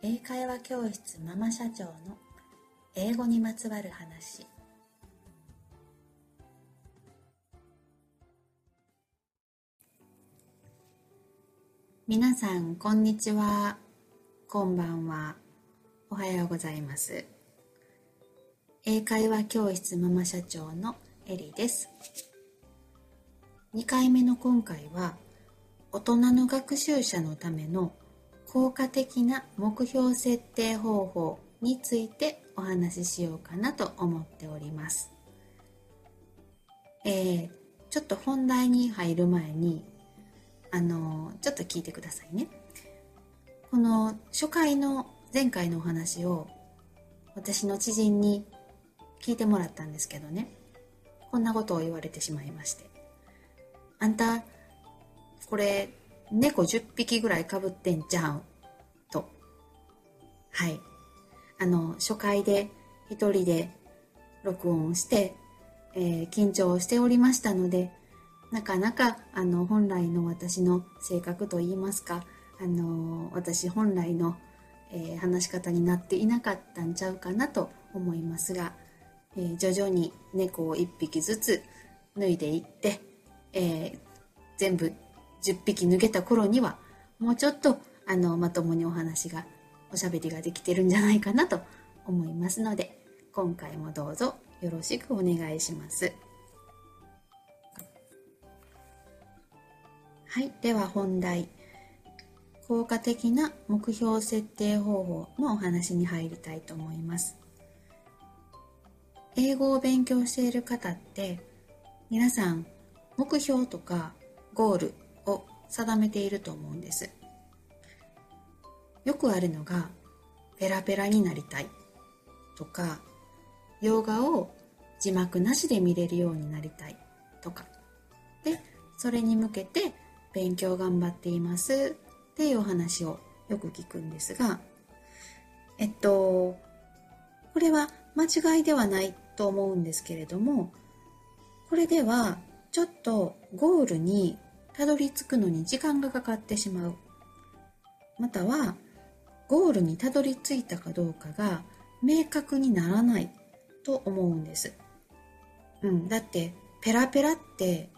英会話教室ママ社長の英語にまつわる話。皆さんこんにちは。こんばんは。おはようございます。英会話教室ママ社長のエリです。2回目の今回は大人の学習者のための効果的な目標設定方法についてお話ししようかなと思っております。えー、ちょっと本題に入る前に、あのちょっと聞いてくださいね。この初回の前回のお話を私の知人に聞いてもらったんですけどね、こんなことを言われてしまいまして。あんた、これ猫10匹ぐらいかぶってんじゃんと。はい。あの初回で一人で録音して、えー、緊張しておりましたのでなかなかあの本来の私の性格といいますかあの私本来の、えー、話し方になっていなかったんちゃうかなと思いますが、えー、徐々に猫を1匹ずつ脱いでいって、え全部10匹抜けた頃にはもうちょっとあのまともにお話がおしゃべりができてるんじゃないかなと思いますので今回もどうぞよろしくお願いします。はい、では本題効果的な目標設定方法のお話に入りたいと思います。英語を勉強している方って皆さん目標とかゴールを定めていると思うんです。よくあるのがペラペラになりたいとか洋画を字幕なしで見れるようになりたいとか。でそれに向けて勉強頑張っていますっていうお話をよく聞くんですがえっとこれは間違いではないと思うんですけれどもこれではちょっとゴールにたどり着くのに時間がかかってしまうまたはゴールにたどり着いたかどうかが明確にならないと思うんです。うん、だってペラペラって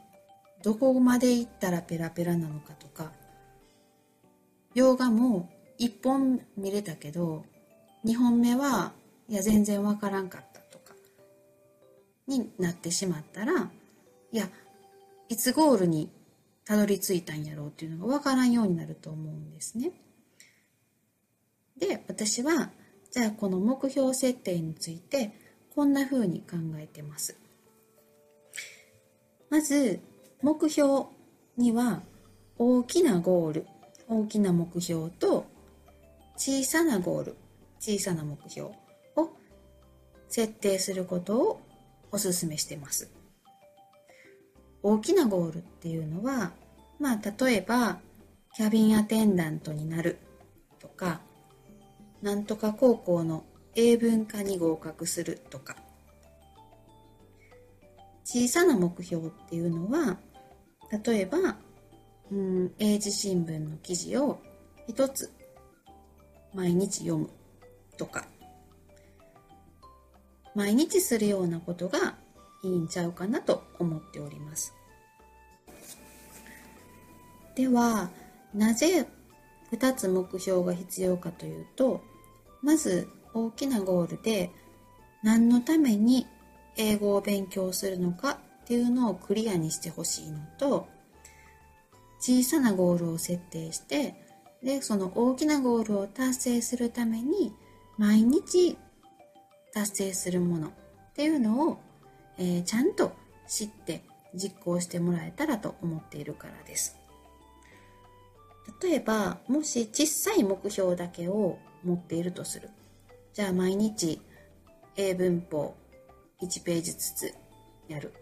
どこまで行ったらペラペラなのかとか洋画も1本見れたけど2本目はいや全然わからんかったとかになってしまったらいやいつゴールにたどり着いたんやろうっていうのがわからんようになると思うんですね。で私はじゃあこの目標設定についてこんな風に考えてます。まず目標には大きなゴール大きな目標と小さなゴール小さな目標を設定することをお勧めしてます。大きなゴールっていうのはまあ例えばキャビンアテンダントになるとかなんとか高校の英文科に合格するとか小さな目標っていうのは例えばうん英字新聞の記事を一つ毎日読むとか毎日するようなことがいいんちゃうかなと思っております。ではなぜ2つ目標が必要かというとまず大きなゴールで何のために英語を勉強するのかっていうのをクリアにしてほしいのと小さなゴールを設定してでその大きなゴールを達成するために毎日達成するものっていうのを、えー、ちゃんと知って実行してもらえたらと思っているからです。例えばもし小さい目標だけを持っているとするじゃあ毎日英文法1ページずつやる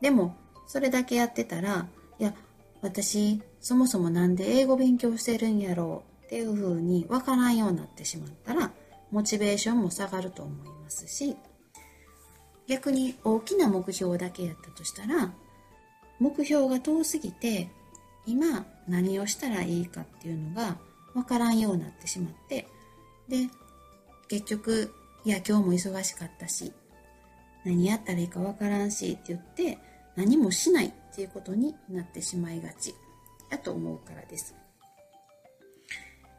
でもそれだけやってたらいや私そもそも何で英語勉強してるんやろうっていうふうに分からんようになってしまったらモチベーションも下がると思いますし逆に大きな目標だけやったとしたら目標が遠すぎて今何をしたらいいかっていうのがわからんようになってしまってで結局いや今日も忙しかったし何やったらいいかわからんしって言って何もしないっていうことになってしまいがちだと思うからです。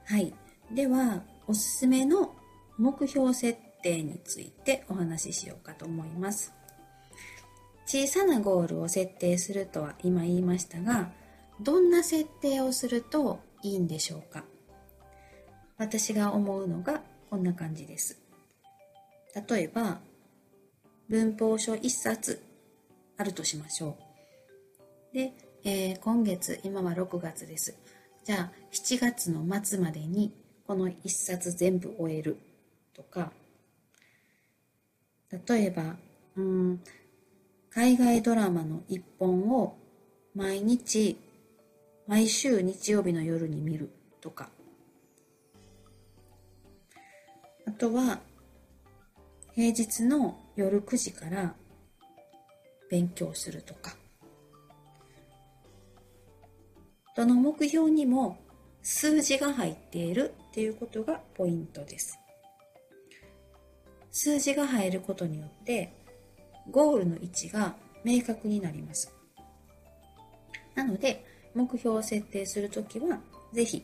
はい。では、おすすめの目標設定についてお話ししようかと思います。小さなゴールを設定するとは今言いましたが、どんな設定をするといいんでしょうか？私が思うのがこんな感じです。例えば、文法書1冊あるとしましょう。で、えー、今月、今は6月です。じゃあ、7月の末までにこの1冊全部終えるとか、例えば、うん、海外ドラマの1本を毎日、毎週日曜日の夜に見るとか、あとは、平日の夜9時から勉強するとか、どの目標にも数字が入っているっていうことがポイントです。数字が入ることによってゴールの位置が明確になります。なので目標を設定するときはぜひ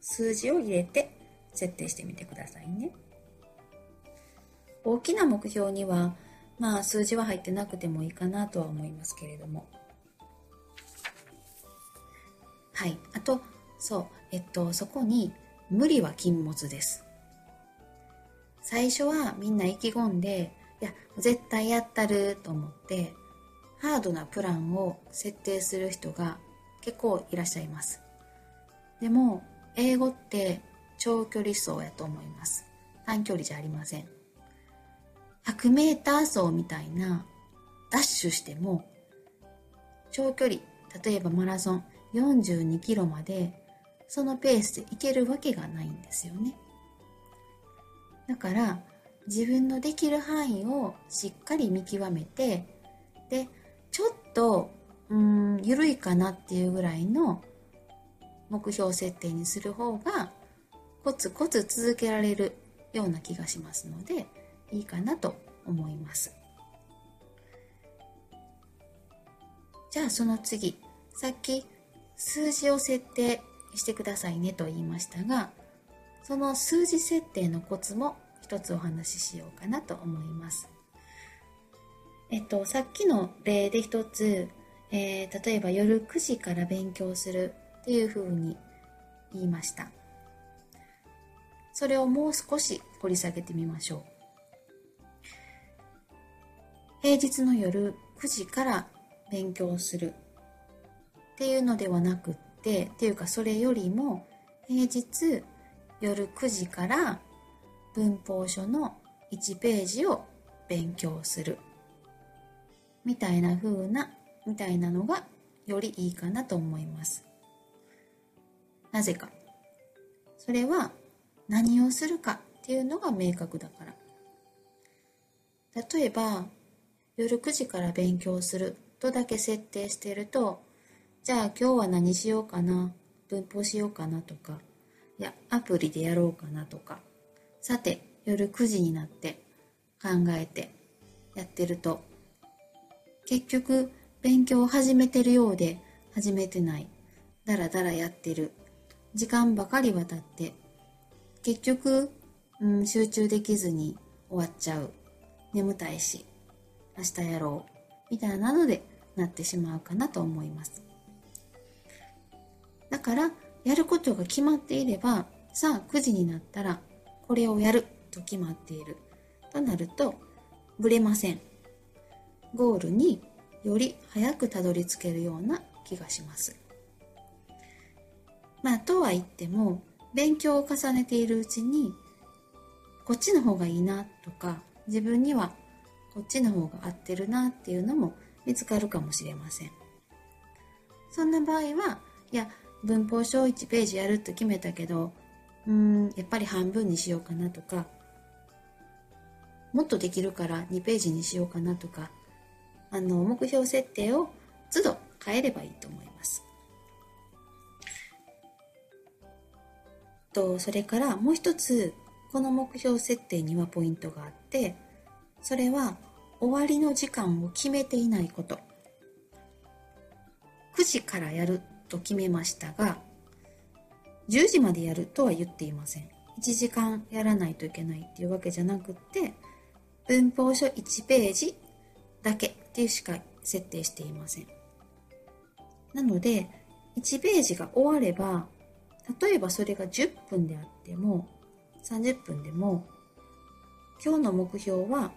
数字を入れて設定してみてくださいね。大きな目標にはまあ数字は入ってなくてもいいかなとは思いますけれどもはい。あと、そう、えっと、そこに、無理は禁物です。最初はみんな意気込んで、いや、絶対やったると思って、ハードなプランを設定する人が結構いらっしゃいます。でも、英語って長距離走やと思います。短距離じゃありません。100メーター走みたいなダッシュしても、長距離、例えばマラソン、42キロまでそのペースで行けるわけがないんですよね。だから自分のできる範囲をしっかり見極めてでちょっとうん緩いかなっていうぐらいの目標設定にする方がコツコツ続けられるような気がしますのでいいかなと思います。じゃあその次さっき数字を設定してくださいねと言いましたがその数字設定のコツも一つお話ししようかなと思います。えっと、さっきの例で一つ、えー、例えば夜9時から勉強するっていうふうに言いました。それをもう少し掘り下げてみましょう。平日の夜9時から勉強するっていうのではなくってっていうかそれよりも平日夜9時から文法書の1ページを勉強する。みたいな風なみたいなのがよりいいかなと思います。なぜか。それは何をするかっていうのが明確だから。例えば夜9時から勉強するとだけ設定しているとじゃあ今日は何しようかな文法しようかなとかやアプリでやろうかなとか。さて夜9時になって考えてやってると。結局勉強を始めてるようで始めてない。だらだらやってる。時間ばかり渡って結局、うん、集中できずに終わっちゃう。眠たいし明日やろう。みたいなのでなってしまうかなと思います。だからやることが決まっていればさあ9時になったらこれをやると決まっている。となるとぶれません。ゴールにより早くたどり着けるような気がします。まあとは言っても勉強を重ねているうちにこっちの方がいいなとか自分にはこっちの方が合ってるなっていうのも見つかるかもしれません。そんな場合はいや文法書を1ページやると決めたけどうんやっぱり半分にしようかなとかもっとできるから2ページにしようかなとかあの目標設定を都度変えればいいと思います。とそれからもう一つこの目標設定にはポイントがあってそれは終わりの時間を決めていないこと。9時からやると決めましたが10時までやるとは言っていません。1時間やらないといけないっていうわけじゃなくって文法書1ページだけっていうしか設定していません。なので1ページが終われば例えばそれが10分であっても30分でも今日の目標は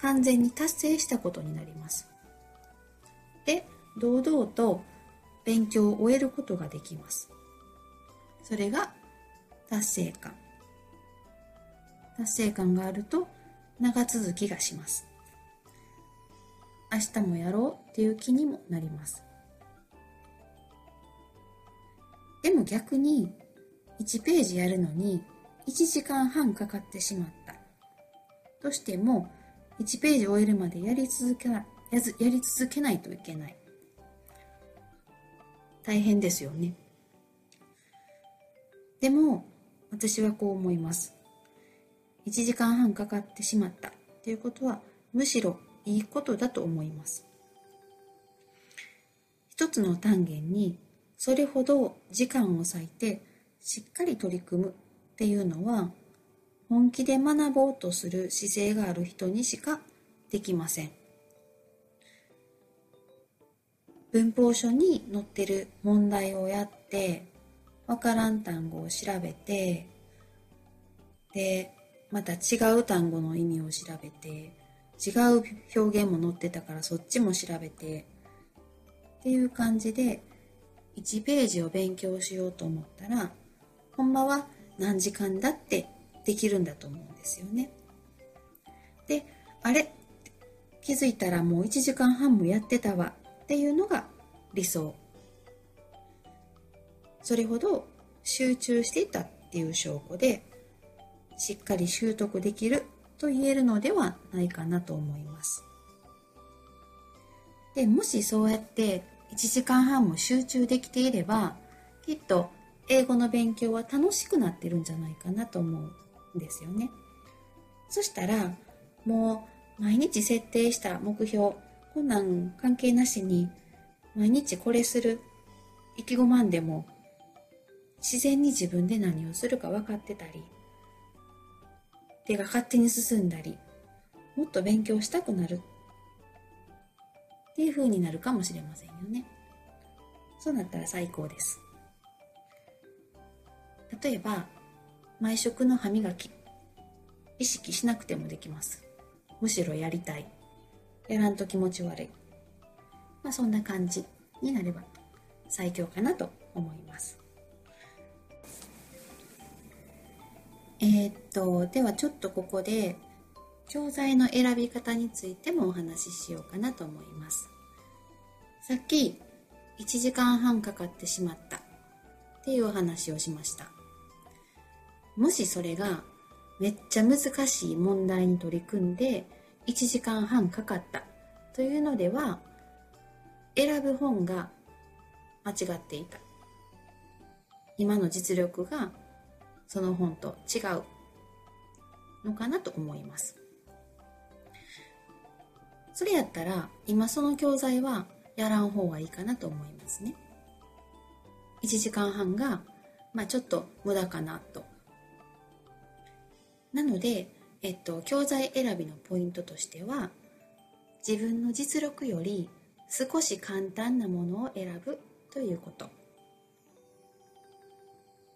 完全に達成したことになります。で堂々と勉強を終えることができます。それが達成感。達成感があると長続きがします。明日もやろうっていう気にもなります。でも逆に1ページやるのに1時間半かかってしまった。としても1ページ終えるまでやり続けやり続けないといけない。大変ですよね。でも私はこう思います。1時間半かかってしまった。ということはむしろいいことだと思います。一つの単元にそれほど時間を割いてしっかり取り組むっていうのは本気で学ぼうとする姿勢がある人にしかできません。文法書に載ってる問題をやってわからん単語を調べてでまた違う単語の意味を調べて違う表現も載ってたからそっちも調べてっていう感じで1ページを勉強しようと思ったらほんまは何時間だってできるんだと思うんですよね。であれ？気づいたらもう1時間半もやってたわっていうのが理想。それほど集中していたっていう証拠でしっかり習得できると言えるのではないかなと思います。でもしそうやって1時間半も集中できていればきっと英語の勉強は楽しくなってるんじゃないかなと思うんですよね。そしたらもう毎日設定した目標こんなん関係なしに毎日これする意気込まんでも自然に自分で何をするか分かってたり手が勝手に進んだりもっと勉強したくなるっていう風になるかもしれませんよね。そうなったら最高です。例えば毎食の歯磨き意識しなくてもできます。むしろやりたい。やらんと気持ち悪い。まあそんな感じになれば最強かなと思います。えー、っとではちょっとここで教材の選び方についてもお話ししようかなと思います。さっき1時間半かかってしまったっていうお話をしました。もしそれがめっちゃ難しい問題に取り組んで1時間半かかった。というのでは選ぶ本が間違っていた。今の実力がその本と違うのかなと思います。それやったら今その教材はやらん方がいいかなと思いますね。1時間半が、まあ、ちょっと無駄かなと。なので、えっと、教材選びのポイントとしては自分の実力より少し簡単なものを選ぶということ。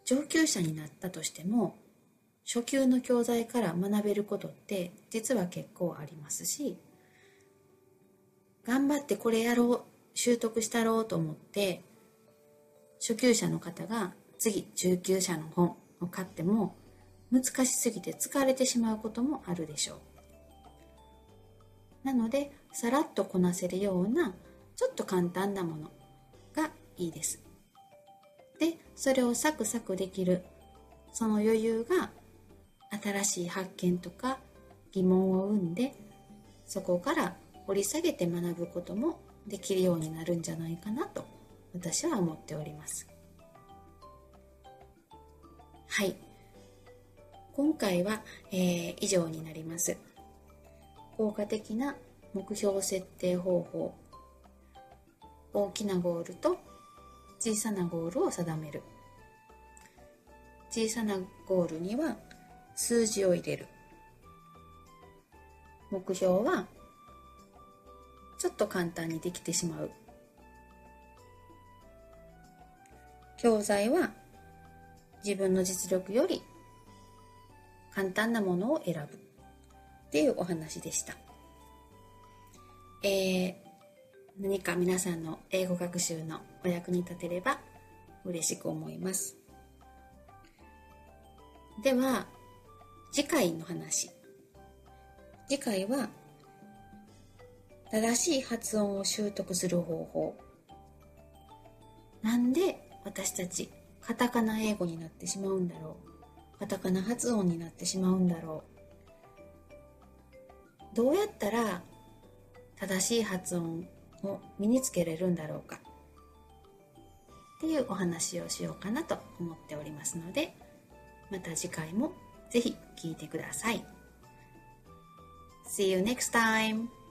上級者になったとしても初級の教材から学べることって実は結構ありますし頑張ってこれやろう習得したろうと思って初級者の方が次中級者の本を買っても難しすぎて疲れてしまうこともあるでしょう。なのでさらっとこなせるようなちょっと簡単なものがいいです。でそれをサクサクできるその余裕が新しい発見とか疑問を生んでそこから掘り下げて学ぶこともできるようになるんじゃないかなと私は思っております。はい。今回は、えー、以上になります。効果的な目標設定方法。大きなゴールと小さなゴールを定める。小さなゴールには数字を入れる。目標はちょっと簡単にできてしまう。教材は自分の実力より簡単なものを選ぶっていうお話でした。えー、何か皆さんの英語学習のお役に立てれば嬉しく思います。では、次回の話。次回は、正しい発音を習得する方法。なんで私たちカタカナ英語になってしまうんだろうカタカナ発音になってしまうんだろうどうやったら正しい発音を身につけれるんだろうかっていうお話をしようかなと思っておりますのでまた次回もぜひ聞いてください。See you next time!